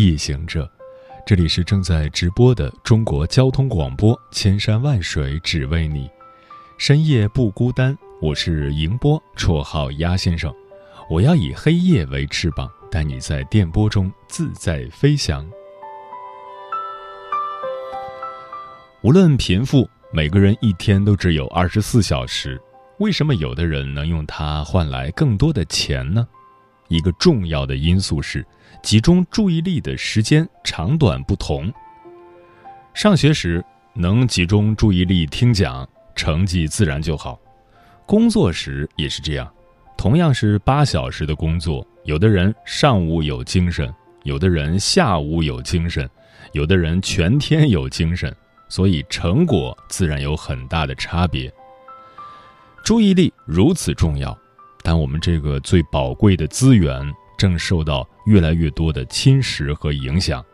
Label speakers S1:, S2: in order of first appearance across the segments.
S1: 夜行者，这里是正在直播的中国交通广播，千山万水只为你，深夜不孤单。我是迎波，绰号鸭先生。我要以黑夜为翅膀，带你在电波中自在飞翔。无论贫富，每个人一天都只有二十四小时。为什么有的人能用它换来更多的钱呢？一个重要的因素是，集中注意力的时间长短不同。上学时能集中注意力听讲，成绩自然就好。工作时也是这样，同样是八小时的工作，有的人上午有精神，有的人下午有精神，有的人全天有精神，所以成果自然有很大的差别。注意力如此重要，但我们这个最宝贵的资源正受到越来越多的侵蚀和影响。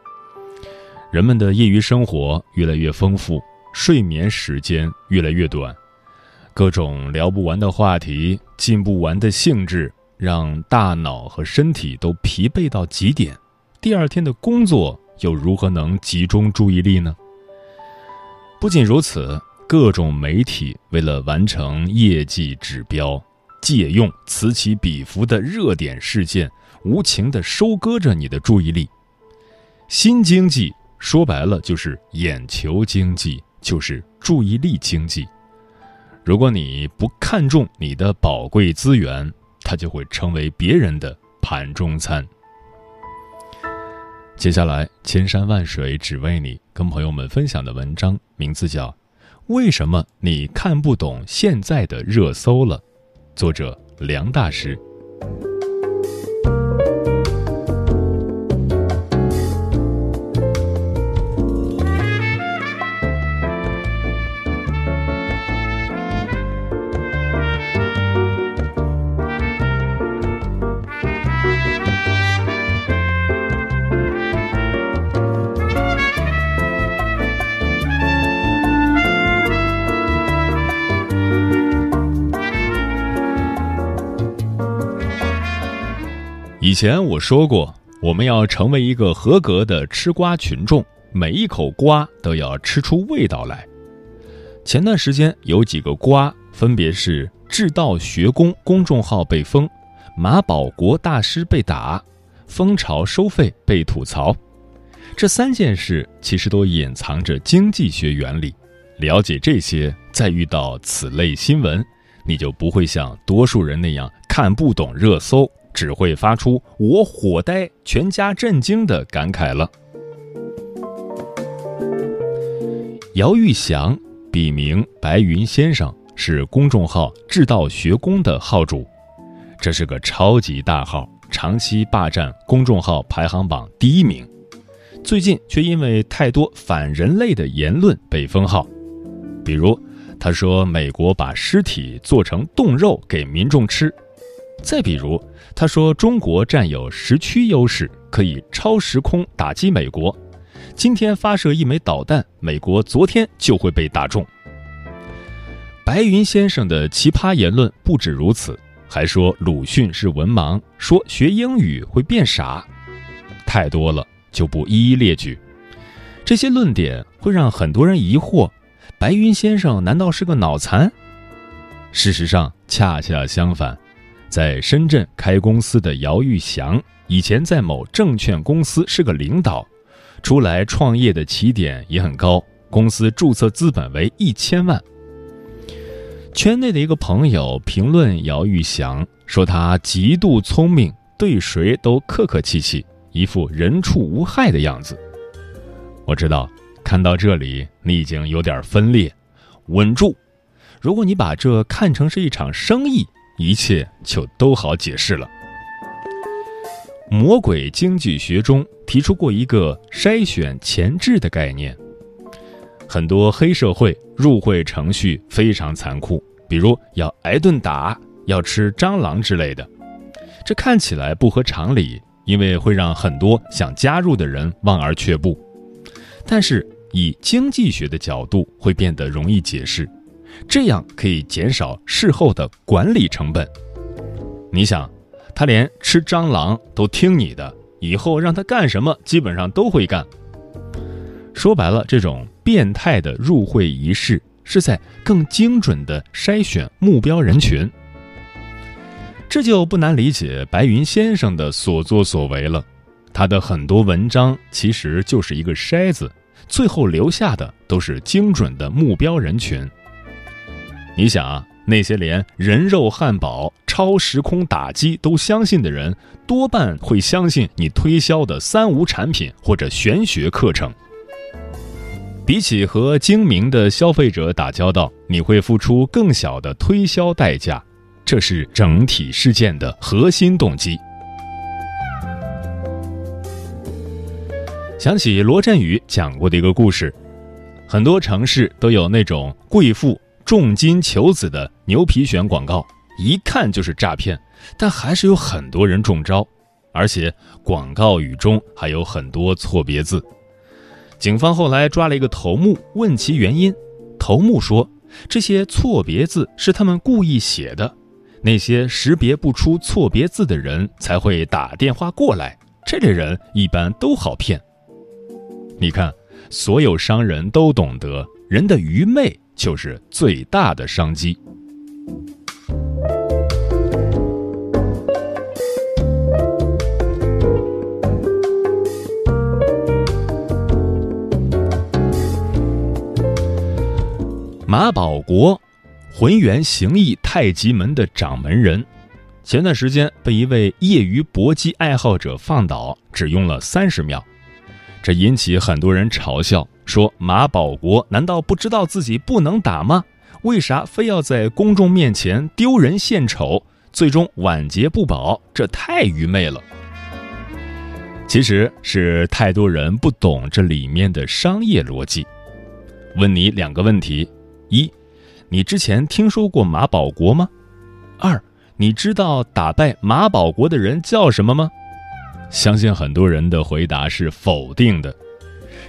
S1: 人们的业余生活越来越丰富，睡眠时间越来越短。各种聊不完的话题，尽不完的兴致，让大脑和身体都疲惫到极点。第二天的工作又如何能集中注意力呢？不仅如此，各种媒体为了完成业绩指标，借用此起彼伏的热点事件，无情地收割着你的注意力。新经济说白了就是眼球经济，就是注意力经济。如果你不看重你的宝贵资源，它就会成为别人的盘中餐。接下来，千山万水只为你，跟朋友们分享的文章名字叫《为什么你看不懂现在的热搜了》，作者梁大师。以前我说过，我们要成为一个合格的吃瓜群众，每一口瓜都要吃出味道来。前段时间有几个瓜，分别是智道学宫公众号被封，马保国大师被打，蜂巢收费被吐槽。这三件事其实都隐藏着经济学原理。了解这些，再遇到此类新闻，你就不会像多数人那样看不懂热搜。只会发出“我火呆，全家震惊”的感慨了。姚玉祥，笔名白云先生，是公众号“智道学宫”的号主，这是个超级大号，长期霸占公众号排行榜第一名。最近却因为太多反人类的言论被封号，比如他说美国把尸体做成冻肉给民众吃。再比如，他说中国占有时区优势，可以超时空打击美国。今天发射一枚导弹，美国昨天就会被打中。白云先生的奇葩言论不止如此，还说鲁迅是文盲，说学英语会变傻，太多了，就不一一列举。这些论点会让很多人疑惑：白云先生难道是个脑残？事实上，恰恰相反。在深圳开公司的姚玉祥，以前在某证券公司是个领导，出来创业的起点也很高，公司注册资本为一千万。圈内的一个朋友评论姚玉祥说他极度聪明，对谁都客客气气，一副人畜无害的样子。我知道，看到这里你已经有点分裂，稳住。如果你把这看成是一场生意。一切就都好解释了。魔鬼经济学中提出过一个筛选前置的概念。很多黑社会入会程序非常残酷，比如要挨顿打、要吃蟑螂之类的。这看起来不合常理，因为会让很多想加入的人望而却步。但是以经济学的角度，会变得容易解释，这样可以减少事后的管理成本。你想，他连吃蟑螂都听你的，以后让他干什么，基本上都会干。说白了，这种变态的入会仪式是在更精准地筛选目标人群。这就不难理解白云先生的所作所为了。他的很多文章其实就是一个筛子，最后留下的都是精准的目标人群。你想啊，那些连人肉汉堡、超时空打击都相信的人，多半会相信你推销的三无产品或者玄学课程。比起和精明的消费者打交道，你会付出更小的推销代价，这是整体事件的核心动机。想起罗振宇讲过的一个故事，很多城市都有那种贵妇重金求子的牛皮癣广告，一看就是诈骗，但还是有很多人中招，而且广告语中还有很多错别字。警方后来抓了一个头目，问其原因。头目说：“这些错别字是他们故意写的，那些识别不出错别字的人才会打电话过来。这类人一般都好骗。你看，所有商人都懂得，人的愚昧就是最大的商机。”马保国，浑元形意太极门的掌门人，前段时间被一位业余搏击爱好者放倒，只用了三十秒，这引起很多人嘲笑，说马保国难道不知道自己不能打吗？为啥非要在公众面前丢人现丑，最终晚节不保？这太愚昧了。其实是太多人不懂这里面的商业逻辑。问你两个问题。一，你之前听说过马保国吗？二，你知道打败马保国的人叫什么吗？相信很多人的回答是否定的。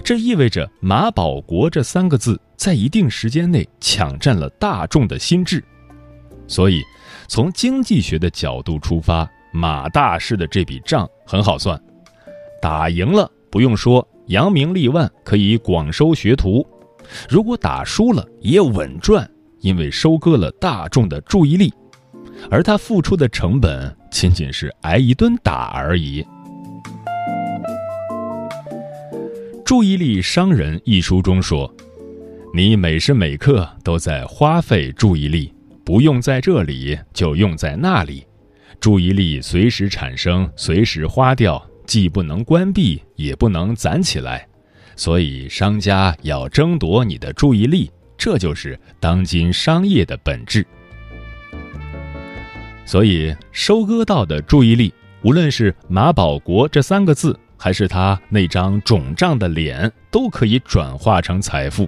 S1: 这意味着“马保国”这三个字在一定时间内抢占了大众的心智。所以，从经济学的角度出发，马大师的这笔账很好算，打赢了不用说，扬名立万，可以广收学徒。如果打输了也稳赚，因为收割了大众的注意力，而他付出的成本仅仅是挨一顿打而已。《注意力商人》一书中说：“你每时每刻都在花费注意力，不用在这里就用在那里，注意力随时产生，随时花掉，既不能关闭，也不能攒起来。”所以，商家要争夺你的注意力，这就是当今商业的本质。所以，收割到的注意力，无论是马保国这三个字，还是他那张肿胀的脸，都可以转化成财富。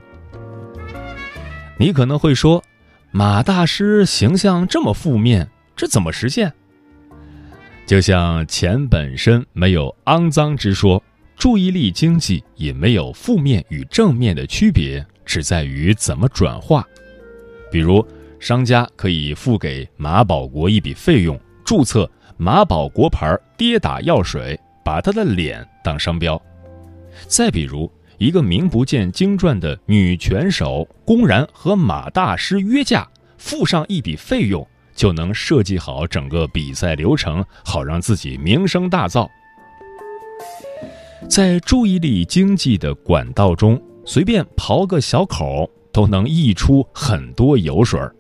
S1: 你可能会说，马大师形象这么负面，这怎么实现？就像钱本身没有肮脏之说。注意力经济也没有负面与正面的区别，只在于怎么转化。比如，商家可以付给马保国一笔费用，注册马保国牌跌打药水，把他的脸当商标。再比如，一个名不见经传的女拳手公然和马大师约架，付上一笔费用，就能设计好整个比赛流程，好让自己名声大噪。在注意力经济的管道中，随便刨个小口都能溢出很多油水儿，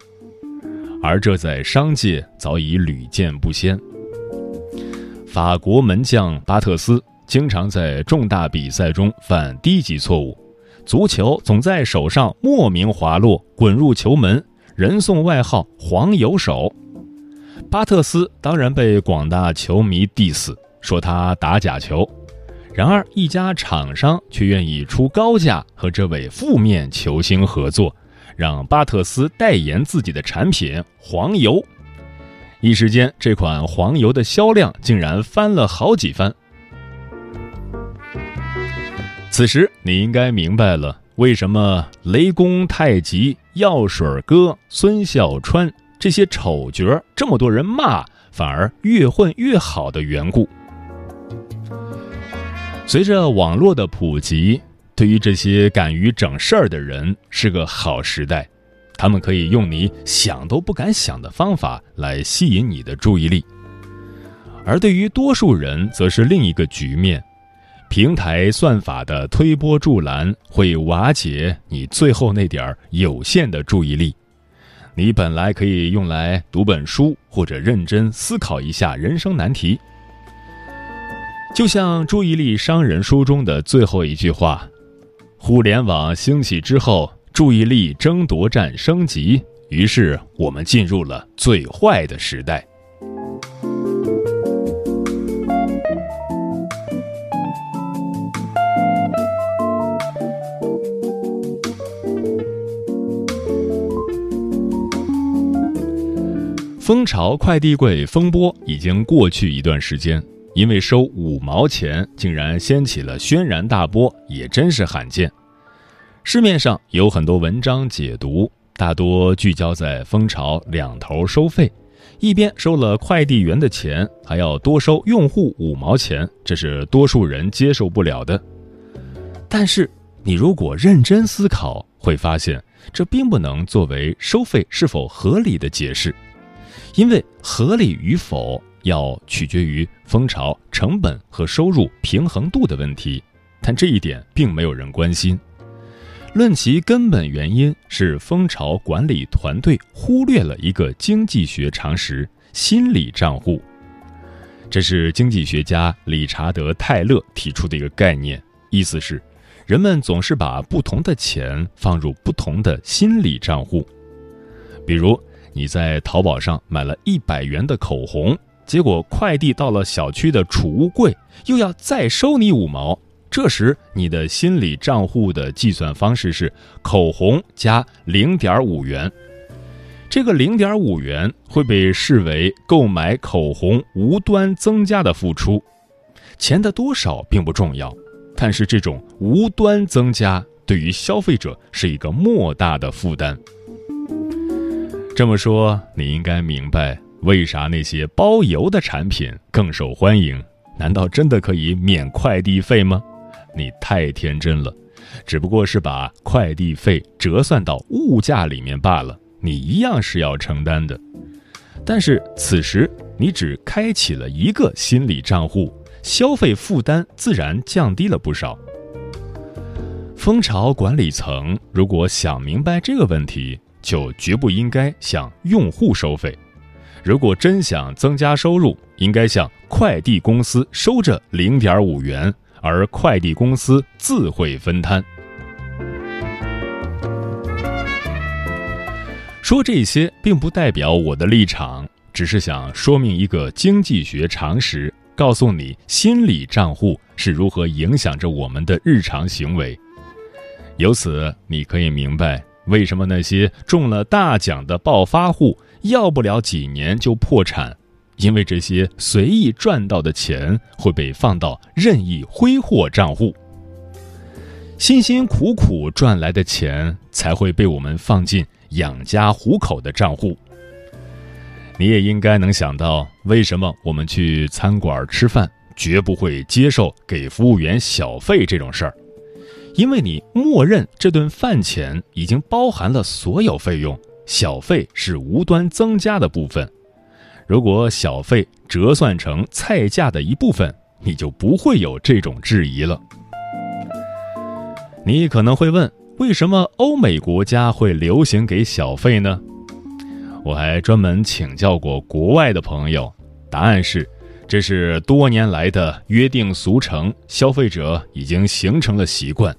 S1: 而这在商界早已屡见不鲜。法国门将巴特斯经常在重大比赛中犯低级错误，足球总在手上莫名滑落，滚入球门，人送外号“黄油手”。巴特斯当然被广大球迷 diss。说他打假球。然而，一家厂商却愿意出高价和这位负面球星合作，让巴特斯代言自己的产品黄油。一时间，这款黄油的销量竟然翻了好几番。此时，你应该明白了为什么雷公太极、药水哥、孙小川这些丑角这么多人骂，反而越混越好的缘故。随着网络的普及，对于这些敢于整事儿的人是个好时代。他们可以用你想都不敢想的方法来吸引你的注意力，而对于多数人，则是另一个局面。平台算法的推波助澜会瓦解你最后那点儿有限的注意力。你本来可以用来读本书，或者认真思考一下人生难题。就像《注意力商人》书中的最后一句话：“互联网兴起之后。”注意力争夺战升级，于是我们进入了最坏的时代。蜂巢快递柜风波已经过去一段时间，因为收五毛钱，竟然掀起了轩然大波，也真是罕见。市面上有很多文章解读，大多聚焦在蜂巢两头收费，一边收了快递员的钱，还要多收用户五毛钱，这是多数人接受不了的。但是，你如果认真思考，会发现这并不能作为收费是否合理的解释，因为合理与否要取决于蜂巢成本和收入平衡度的问题，但这一点并没有人关心。论其根本原因，是蜂巢管理团队忽略了一个经济学常识——心理账户。这是经济学家理查德·泰勒提出的一个概念，意思是，人们总是把不同的钱放入不同的心理账户。比如，你在淘宝上买了一百元的口红，结果快递到了小区的储物柜，又要再收你五毛。这时，你的心理账户的计算方式是口红加零点五元。这个零点五元会被视为购买口红无端增加的付出，钱的多少并不重要，但是这种无端增加对于消费者是一个莫大的负担。这么说，你应该明白为啥那些包邮的产品更受欢迎？难道真的可以免快递费吗？你太天真了，只不过是把快递费折算到物价里面罢了，你一样是要承担的。但是此时你只开启了一个心理账户，消费负担自然降低了不少。蜂巢管理层如果想明白这个问题，就绝不应该向用户收费。如果真想增加收入，应该向快递公司收着零点五元。而快递公司自会分摊。说这些并不代表我的立场，只是想说明一个经济学常识，告诉你心理账户是如何影响着我们的日常行为。由此，你可以明白为什么那些中了大奖的暴发户要不了几年就破产。因为这些随意赚到的钱会被放到任意挥霍账户，辛辛苦苦赚来的钱才会被我们放进养家糊口的账户。你也应该能想到，为什么我们去餐馆吃饭绝不会接受给服务员小费这种事儿？因为你默认这顿饭钱已经包含了所有费用，小费是无端增加的部分。如果小费折算成菜价的一部分，你就不会有这种质疑了。你可能会问，为什么欧美国家会流行给小费呢？我还专门请教过国外的朋友，答案是，这是多年来的约定俗成，消费者已经形成了习惯。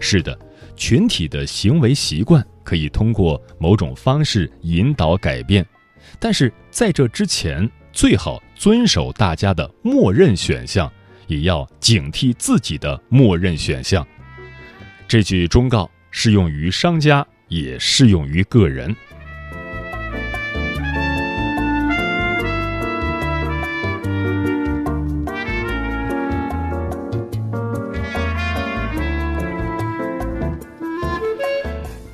S1: 是的，群体的行为习惯可以通过某种方式引导改变。但是在这之前，最好遵守大家的默认选项，也要警惕自己的默认选项。这句忠告适用于商家，也适用于个人。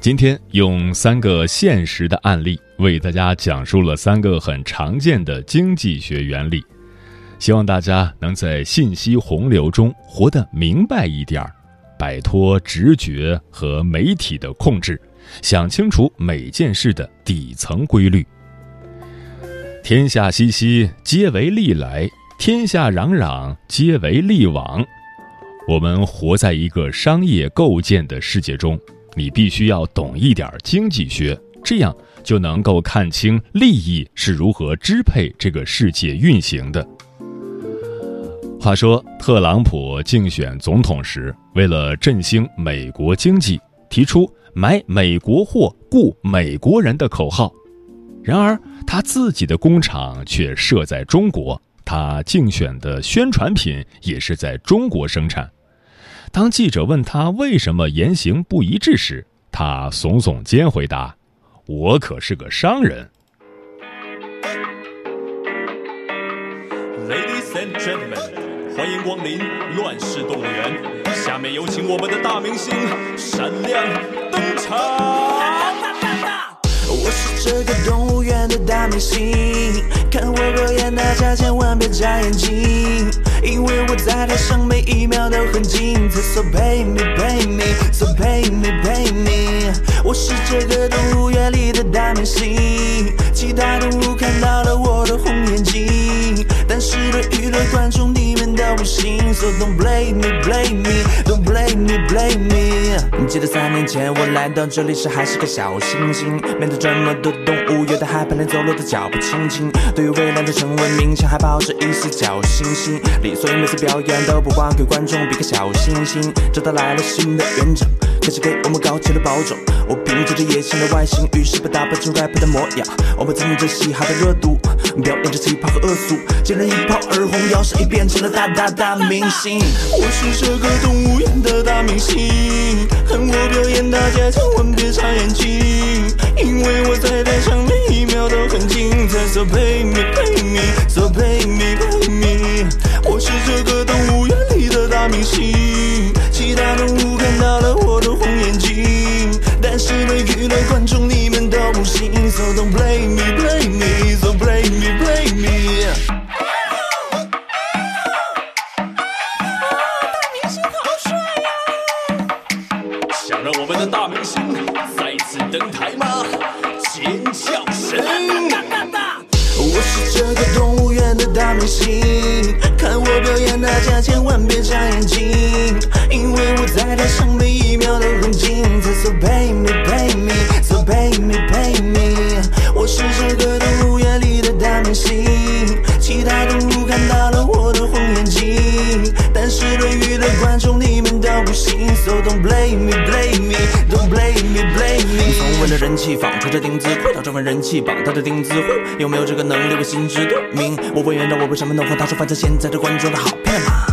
S1: 今天用三个现实的案例为大家讲述了三个很常见的经济学原理，希望大家能在信息洪流中活得明白一点儿，摆脱直觉和媒体的控制，想清楚每件事的底层规律。天下熙熙，皆为利来；天下攘攘，皆为利往。我们活在一个商业构建的世界中。你必须要懂一点经济学，这样就能够看清利益是如何支配这个世界运行的。话说，特朗普竞选总统时，为了振兴美国经济，提出“买美国货，雇美国人”的口号。然而，他自己的工厂却设在中国，他竞选的宣传品也是在中国生产。当记者问他为什么言行不一致时，他耸耸肩回答：“我可是个商人。”
S2: Ladies and gentlemen，欢迎光临乱世动物园。下面有请我们的大明星闪亮登场。
S3: 我是这个动物园的大明星，看我表演，大家千万别眨眼睛，因为我在台上每一秒都很精彩。So pay me, pay me, so pay me, pay me。我是这个动物园里的大明星，其他动物看到了我的红眼睛，但是对娱乐观众心。So don't blame me, blame me, don't blame me, blame me。记得三年前我来到这里时还是个小星星，面对这么多动物，有的害怕连走路的脚步轻轻。对于未来的成为明星，还抱着一丝侥幸心理，所以每次表演都不忘给观众比个小星星。直到来了新的园长，开始给我们搞起了保种。凭借着野性的外形，于是被打扮成 rap 的模样。我们蹭着嘻哈的热度，表演着奇葩和恶俗，竟然一炮而红，摇身一变成了大大大明星。我是这个动物园的大明星，看我表演，大家千万别眨眼睛，因为我在台上每一秒都很精彩。So pay me, pay me, so pay me, pay me。我是这个动物园里的大明星，其他动物看到了我的红是对娱乐观众你们都不行。So don't blame me, blame me, 别眨眼睛，因为我在台上每一秒都很精彩。So pay me, pay me, so pay me, pay me。我是这个动物园里的大明星，其他动物看到了我的红眼睛，但是对于的观众你们都不行。So don't blame me, blame me, don't blame me, blame me。从问的人气榜，穿着丁字裤，到这份人气榜，他的钉子户有没有这个能力？我心知肚明。我问原道，我为什么能和他说，反正现在的观众都好骗嘛，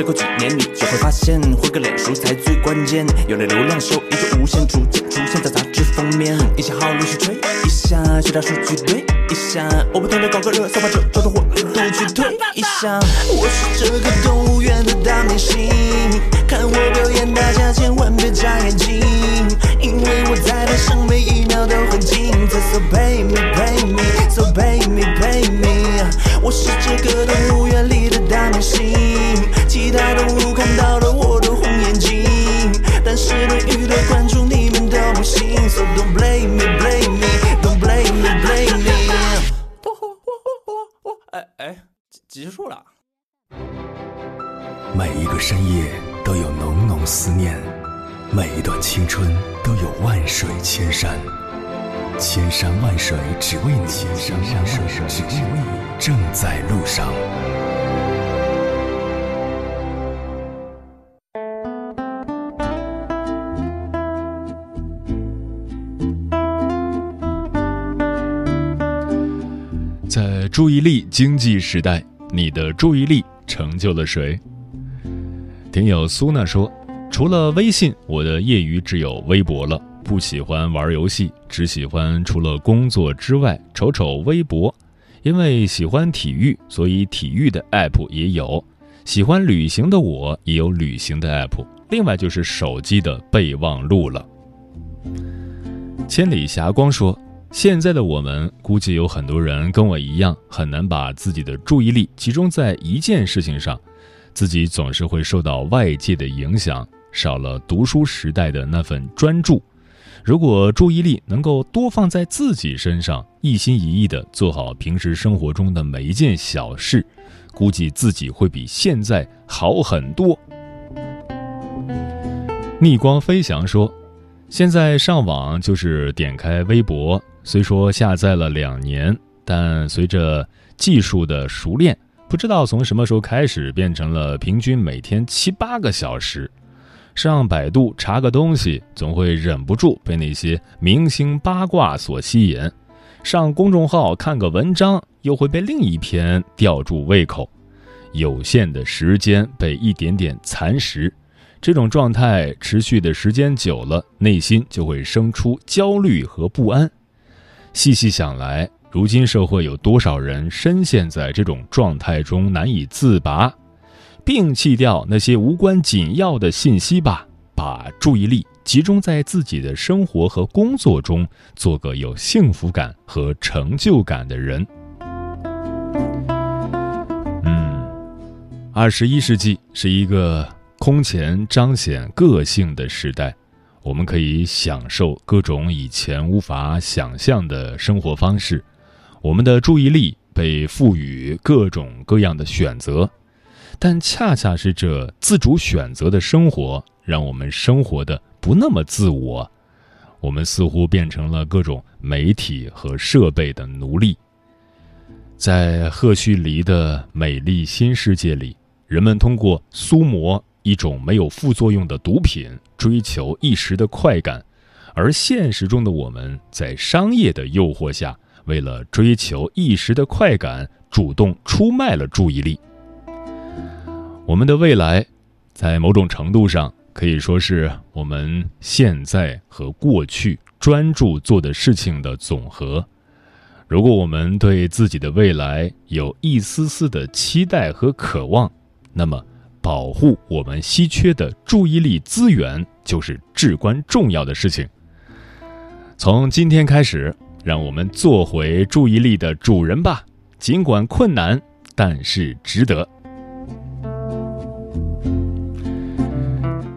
S3: 再过几年你就会发现，混个脸熟才最关键。有了流量，收益就无限，逐渐出现在杂志封面。一下好律师吹一下，学大数据对一下，我不停的搞个热搜，把这周的火力度去推一下。我是这个动物园的大明星，看我表演，大家千万别眨眼睛，
S4: 水只为你盛上，水只为你正在路上。
S1: 在注意力经济时代，你的注意力成就了谁？听友苏娜说，除了微信，我的业余只有微博了。不喜欢玩游戏，只喜欢除了工作之外瞅瞅微博。因为喜欢体育，所以体育的 app 也有；喜欢旅行的我也有旅行的 app。另外就是手机的备忘录了。千里霞光说：“现在的我们估计有很多人跟我一样，很难把自己的注意力集中在一件事情上，自己总是会受到外界的影响，少了读书时代的那份专注。”如果注意力能够多放在自己身上，一心一意地做好平时生活中的每一件小事，估计自己会比现在好很多。逆光飞翔说：“现在上网就是点开微博，虽说下载了两年，但随着技术的熟练，不知道从什么时候开始变成了平均每天七八个小时。”上百度查个东西，总会忍不住被那些明星八卦所吸引；上公众号看个文章，又会被另一篇吊住胃口。有限的时间被一点点蚕食，这种状态持续的时间久了，内心就会生出焦虑和不安。细细想来，如今社会有多少人深陷在这种状态中难以自拔？摒弃掉那些无关紧要的信息吧，把注意力集中在自己的生活和工作中，做个有幸福感和成就感的人。嗯，二十一世纪是一个空前彰显个性的时代，我们可以享受各种以前无法想象的生活方式，我们的注意力被赋予各种各样的选择。但恰恰是这自主选择的生活，让我们生活的不那么自我。我们似乎变成了各种媒体和设备的奴隶。在赫胥黎的美丽新世界里，人们通过苏摩一种没有副作用的毒品，追求一时的快感；而现实中的我们，在商业的诱惑下，为了追求一时的快感，主动出卖了注意力。我们的未来，在某种程度上可以说是我们现在和过去专注做的事情的总和。如果我们对自己的未来有一丝丝的期待和渴望，那么保护我们稀缺的注意力资源就是至关重要的事情。从今天开始，让我们做回注意力的主人吧。尽管困难，但是值得。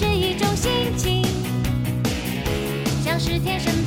S1: 是一种心情像是天生